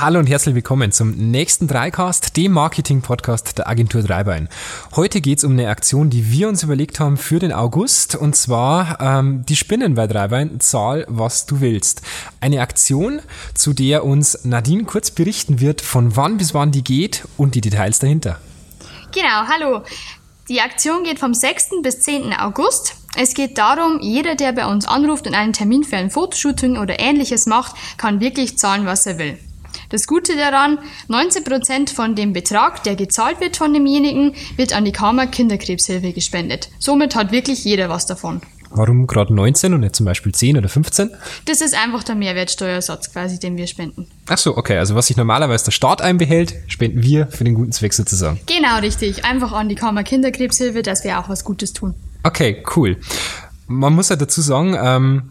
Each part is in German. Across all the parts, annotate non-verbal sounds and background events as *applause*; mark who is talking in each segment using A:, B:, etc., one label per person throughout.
A: Hallo und herzlich willkommen zum nächsten Dreicast, dem Marketing-Podcast der Agentur Dreibein. Heute geht es um eine Aktion, die wir uns überlegt haben für den August und zwar ähm, die Spinnen bei Dreibein, zahl was du willst. Eine Aktion, zu der uns Nadine kurz berichten wird, von wann bis wann die geht und die Details dahinter.
B: Genau, hallo. Die Aktion geht vom 6. bis 10. August. Es geht darum, jeder, der bei uns anruft und einen Termin für ein Fotoshooting oder ähnliches macht, kann wirklich zahlen, was er will. Das Gute daran, 19% von dem Betrag, der gezahlt wird von demjenigen, wird an die Karma Kinderkrebshilfe gespendet. Somit hat wirklich jeder was davon.
A: Warum gerade 19 und nicht zum Beispiel 10 oder 15?
B: Das ist einfach der Mehrwertsteuersatz quasi, den wir spenden.
A: Ach so, okay. Also was sich normalerweise der Staat einbehält, spenden wir für den guten Zweck sozusagen.
B: Genau, richtig. Einfach an die Karma Kinderkrebshilfe, dass wir auch was Gutes tun.
A: Okay, cool. Man muss ja dazu sagen, ähm,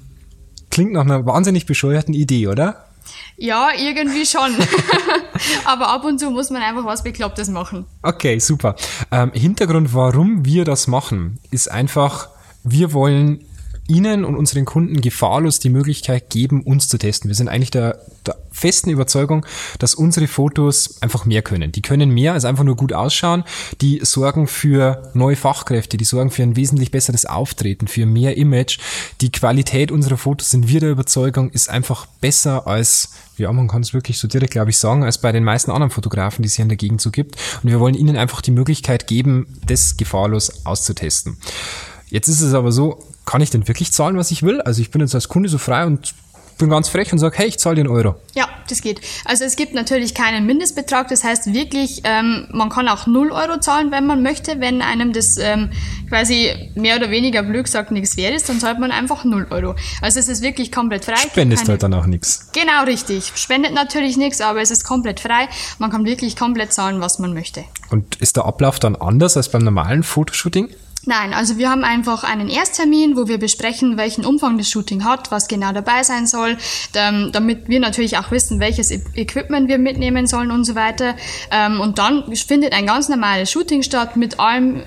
A: klingt nach einer wahnsinnig bescheuerten Idee, oder?
B: Ja, irgendwie schon. *laughs* Aber ab und zu muss man einfach was Beklopptes machen.
A: Okay, super. Ähm, Hintergrund, warum wir das machen, ist einfach, wir wollen Ihnen und unseren Kunden gefahrlos die Möglichkeit geben, uns zu testen. Wir sind eigentlich der, der, festen Überzeugung, dass unsere Fotos einfach mehr können. Die können mehr als einfach nur gut ausschauen. Die sorgen für neue Fachkräfte, die sorgen für ein wesentlich besseres Auftreten, für mehr Image. Die Qualität unserer Fotos sind wir der Überzeugung, ist einfach besser als ja, man kann es wirklich so direkt, glaube ich, sagen, als bei den meisten anderen Fotografen, die es hier in der Gegend so gibt. Und wir wollen ihnen einfach die Möglichkeit geben, das gefahrlos auszutesten. Jetzt ist es aber so, kann ich denn wirklich zahlen, was ich will? Also ich bin jetzt als Kunde so frei und bin ganz frech und sage, hey, ich zahle den Euro.
B: Ja, das geht. Also es gibt natürlich keinen Mindestbetrag. Das heißt wirklich, ähm, man kann auch 0 Euro zahlen, wenn man möchte. Wenn einem das ähm, quasi mehr oder weniger blöd gesagt nichts wert ist, dann zahlt man einfach 0 Euro. Also es ist wirklich komplett frei.
A: Spendest keine... halt dann auch nichts.
B: Genau, richtig. Spendet natürlich nichts, aber es ist komplett frei. Man kann wirklich komplett zahlen, was man möchte.
A: Und ist der Ablauf dann anders als beim normalen Fotoshooting?
B: Nein, also wir haben einfach einen Ersttermin, wo wir besprechen, welchen Umfang das Shooting hat, was genau dabei sein soll, damit wir natürlich auch wissen, welches Equipment wir mitnehmen sollen und so weiter. Ähm, und dann findet ein ganz normales Shooting statt mit allem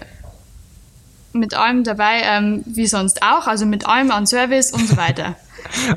B: mit allem dabei, ähm, wie sonst auch, also mit allem an Service und so weiter. *laughs*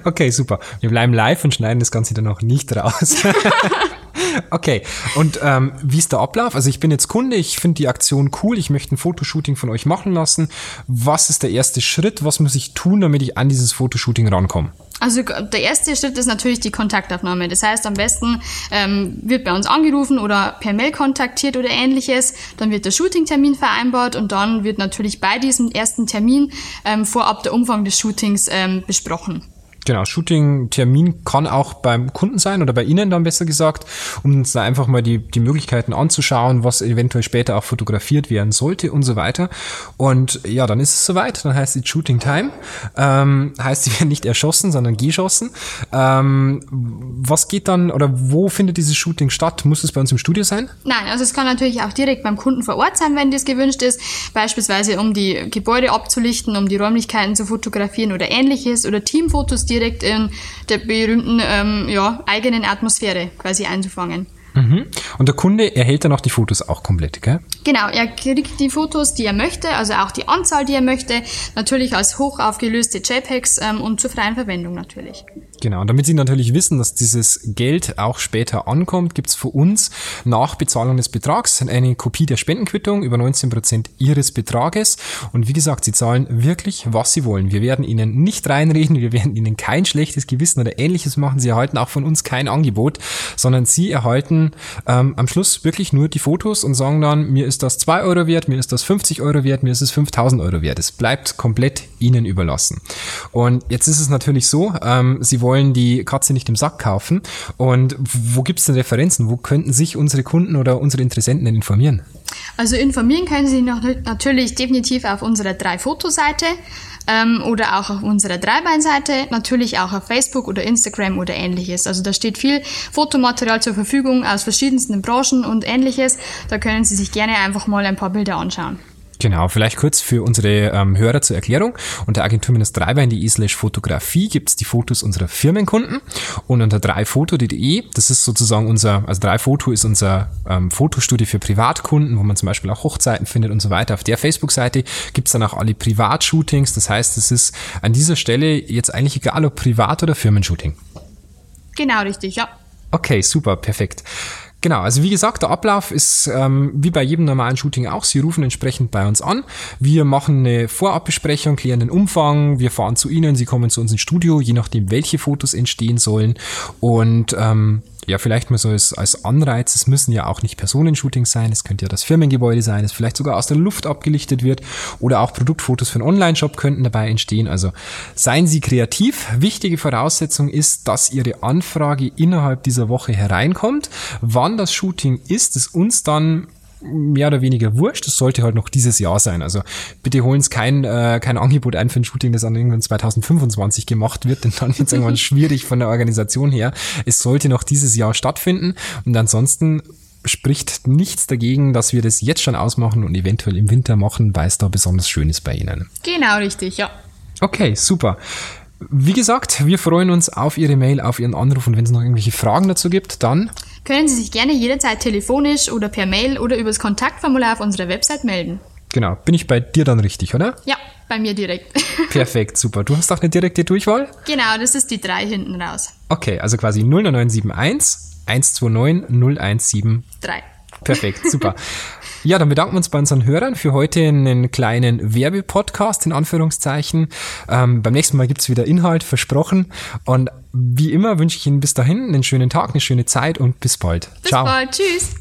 A: Okay, super. Wir bleiben live und schneiden das Ganze dann auch nicht raus. *laughs* Okay, und ähm, wie ist der Ablauf? Also ich bin jetzt Kunde, ich finde die Aktion cool, ich möchte ein Fotoshooting von euch machen lassen. Was ist der erste Schritt? Was muss ich tun, damit ich an dieses Fotoshooting rankomme?
B: Also der erste Schritt ist natürlich die Kontaktaufnahme. Das heißt, am besten ähm, wird bei uns angerufen oder per Mail kontaktiert oder ähnliches. Dann wird der Shooting-Termin vereinbart und dann wird natürlich bei diesem ersten Termin ähm, vorab der Umfang des Shootings ähm, besprochen.
A: Genau, Shooting-Termin kann auch beim Kunden sein oder bei Ihnen dann besser gesagt, um uns da einfach mal die, die Möglichkeiten anzuschauen, was eventuell später auch fotografiert werden sollte und so weiter. Und ja, dann ist es soweit, dann heißt es Shooting Time. Ähm, heißt, sie *laughs* werden nicht erschossen, sondern geschossen. Ähm, was geht dann oder wo findet dieses Shooting statt? Muss es bei uns im Studio sein?
B: Nein, also es kann natürlich auch direkt beim Kunden vor Ort sein, wenn das gewünscht ist. Beispielsweise um die Gebäude abzulichten, um die Räumlichkeiten zu fotografieren oder ähnliches oder Teamfotos, die direkt in der berühmten ähm, ja, eigenen Atmosphäre quasi einzufangen.
A: Mhm. Und der Kunde erhält dann auch die Fotos auch komplett, gell?
B: Genau, er kriegt die Fotos, die er möchte, also auch die Anzahl, die er möchte, natürlich als hoch aufgelöste JPEGs ähm, und zur freien Verwendung natürlich.
A: Genau, und damit Sie natürlich wissen, dass dieses Geld auch später ankommt, gibt's für uns nach Bezahlung des Betrags eine Kopie der Spendenquittung über 19 Prozent Ihres Betrages. Und wie gesagt, Sie zahlen wirklich, was Sie wollen. Wir werden Ihnen nicht reinreden, wir werden Ihnen kein schlechtes Gewissen oder ähnliches machen. Sie erhalten auch von uns kein Angebot, sondern Sie erhalten ähm, am Schluss wirklich nur die Fotos und sagen dann, mir ist das 2 Euro wert, mir ist das 50 Euro wert, mir ist es 5000 Euro wert. Es bleibt komplett Ihnen überlassen. Und jetzt ist es natürlich so, ähm, Sie wollen die Katze nicht im Sack kaufen. Und wo gibt es denn Referenzen? Wo könnten sich unsere Kunden oder unsere Interessenten denn informieren?
B: Also informieren können Sie noch natürlich definitiv auf unserer Drei-Foto-Seite ähm, oder auch auf unserer Dreibeinseite, natürlich auch auf Facebook oder Instagram oder ähnliches. Also da steht viel Fotomaterial zur Verfügung aus verschiedensten Branchen und ähnliches. Da können Sie sich gerne einfach mal ein paar Bilder anschauen.
A: Genau, vielleicht kurz für unsere ähm, Hörer zur Erklärung. Unter agentur-dreibein.de slash Fotografie gibt's die Fotos unserer Firmenkunden und unter dreifoto.de, das ist sozusagen unser, also dreifoto ist unser ähm, Fotostudio für Privatkunden, wo man zum Beispiel auch Hochzeiten findet und so weiter. Auf der Facebook-Seite gibt's dann auch alle Privatshootings. Das heißt, es ist an dieser Stelle jetzt eigentlich egal, ob Privat- oder Firmenshooting.
B: Genau, richtig, ja.
A: Okay, super, perfekt. Genau, also wie gesagt, der Ablauf ist ähm, wie bei jedem normalen Shooting auch. Sie rufen entsprechend bei uns an. Wir machen eine Vorabbesprechung, klären den Umfang, wir fahren zu Ihnen, Sie kommen zu uns ins Studio, je nachdem, welche Fotos entstehen sollen. Und ähm, ja, vielleicht mal so als, als Anreiz, es müssen ja auch nicht Personenshootings sein, es könnte ja das Firmengebäude sein, es vielleicht sogar aus der Luft abgelichtet wird oder auch Produktfotos für einen Online-Shop könnten dabei entstehen. Also seien Sie kreativ. Wichtige Voraussetzung ist, dass Ihre Anfrage innerhalb dieser Woche hereinkommt. Wann das Shooting ist, ist uns dann mehr oder weniger wurscht. Das sollte halt noch dieses Jahr sein. Also bitte holen Sie kein, äh, kein Angebot ein für ein Shooting, das dann irgendwann 2025 gemacht wird, denn dann wird es irgendwann *laughs* schwierig von der Organisation her. Es sollte noch dieses Jahr stattfinden und ansonsten spricht nichts dagegen, dass wir das jetzt schon ausmachen und eventuell im Winter machen, weil es da besonders schön ist bei Ihnen.
B: Genau, richtig, ja.
A: Okay, super. Wie gesagt, wir freuen uns auf Ihre Mail, auf Ihren Anruf und wenn es noch irgendwelche Fragen dazu gibt, dann
B: können Sie sich gerne jederzeit telefonisch oder per Mail oder über das Kontaktformular auf unserer Website melden.
A: Genau, bin ich bei dir dann richtig, oder?
B: Ja, bei mir direkt. *laughs*
A: Perfekt, super. Du hast auch eine direkte Durchwahl?
B: Genau, das ist die 3 hinten raus.
A: Okay, also quasi 09971 129 0173. Perfekt, super. *laughs* Ja, dann bedanken wir uns bei unseren Hörern für heute einen kleinen Werbepodcast in Anführungszeichen. Ähm, beim nächsten Mal gibt's wieder Inhalt, versprochen. Und wie immer wünsche ich Ihnen bis dahin einen schönen Tag, eine schöne Zeit und bis bald.
B: Bis Ciao. bald. Tschüss.